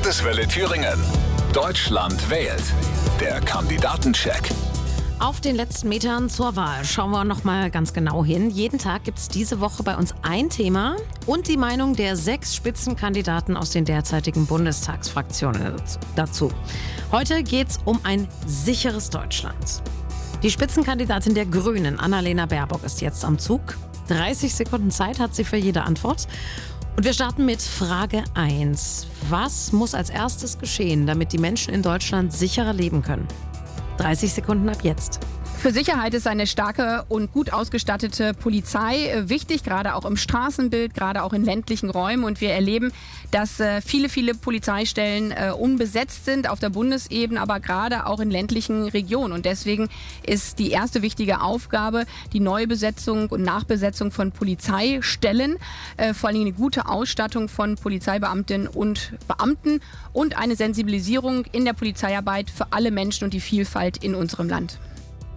Landeswelle Thüringen. Deutschland wählt. Der Kandidatencheck. Auf den letzten Metern zur Wahl schauen wir noch mal ganz genau hin. Jeden Tag gibt es diese Woche bei uns ein Thema und die Meinung der sechs Spitzenkandidaten aus den derzeitigen Bundestagsfraktionen dazu. Heute geht es um ein sicheres Deutschland. Die Spitzenkandidatin der Grünen, Annalena Baerbock, ist jetzt am Zug. 30 Sekunden Zeit hat sie für jede Antwort. Und wir starten mit Frage 1. Was muss als erstes geschehen, damit die Menschen in Deutschland sicherer leben können? 30 Sekunden ab jetzt. Für Sicherheit ist eine starke und gut ausgestattete Polizei äh, wichtig, gerade auch im Straßenbild, gerade auch in ländlichen Räumen. Und wir erleben, dass äh, viele, viele Polizeistellen äh, unbesetzt sind auf der Bundesebene, aber gerade auch in ländlichen Regionen. Und deswegen ist die erste wichtige Aufgabe die Neubesetzung und Nachbesetzung von Polizeistellen, vor allem eine gute Ausstattung von Polizeibeamtinnen und Beamten und eine Sensibilisierung in der Polizeiarbeit für alle Menschen und die Vielfalt in unserem Land.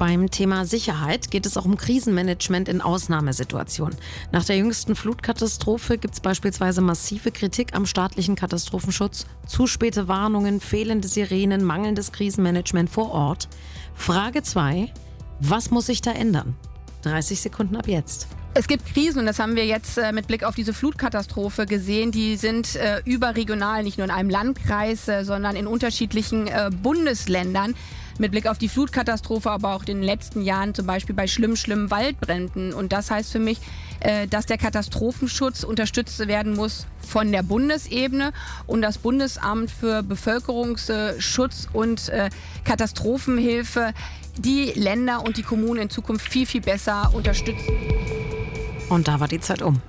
Beim Thema Sicherheit geht es auch um Krisenmanagement in Ausnahmesituationen. Nach der jüngsten Flutkatastrophe gibt es beispielsweise massive Kritik am staatlichen Katastrophenschutz, zu späte Warnungen, fehlende Sirenen, mangelndes Krisenmanagement vor Ort. Frage 2. Was muss sich da ändern? 30 Sekunden ab jetzt. Es gibt Krisen und das haben wir jetzt äh, mit Blick auf diese Flutkatastrophe gesehen. Die sind äh, überregional, nicht nur in einem Landkreis, äh, sondern in unterschiedlichen äh, Bundesländern mit Blick auf die Flutkatastrophe, aber auch in den letzten Jahren zum Beispiel bei schlimmen, schlimmen Waldbränden. Und das heißt für mich, äh, dass der Katastrophenschutz unterstützt werden muss von der Bundesebene und das Bundesamt für Bevölkerungsschutz und äh, Katastrophenhilfe die Länder und die Kommunen in Zukunft viel, viel besser unterstützen. Und da war die Zeit um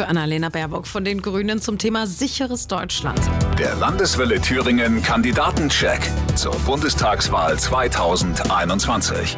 für Annalena Baerbock von den Grünen zum Thema sicheres Deutschland. Der Landeswelle Thüringen Kandidatencheck zur Bundestagswahl 2021.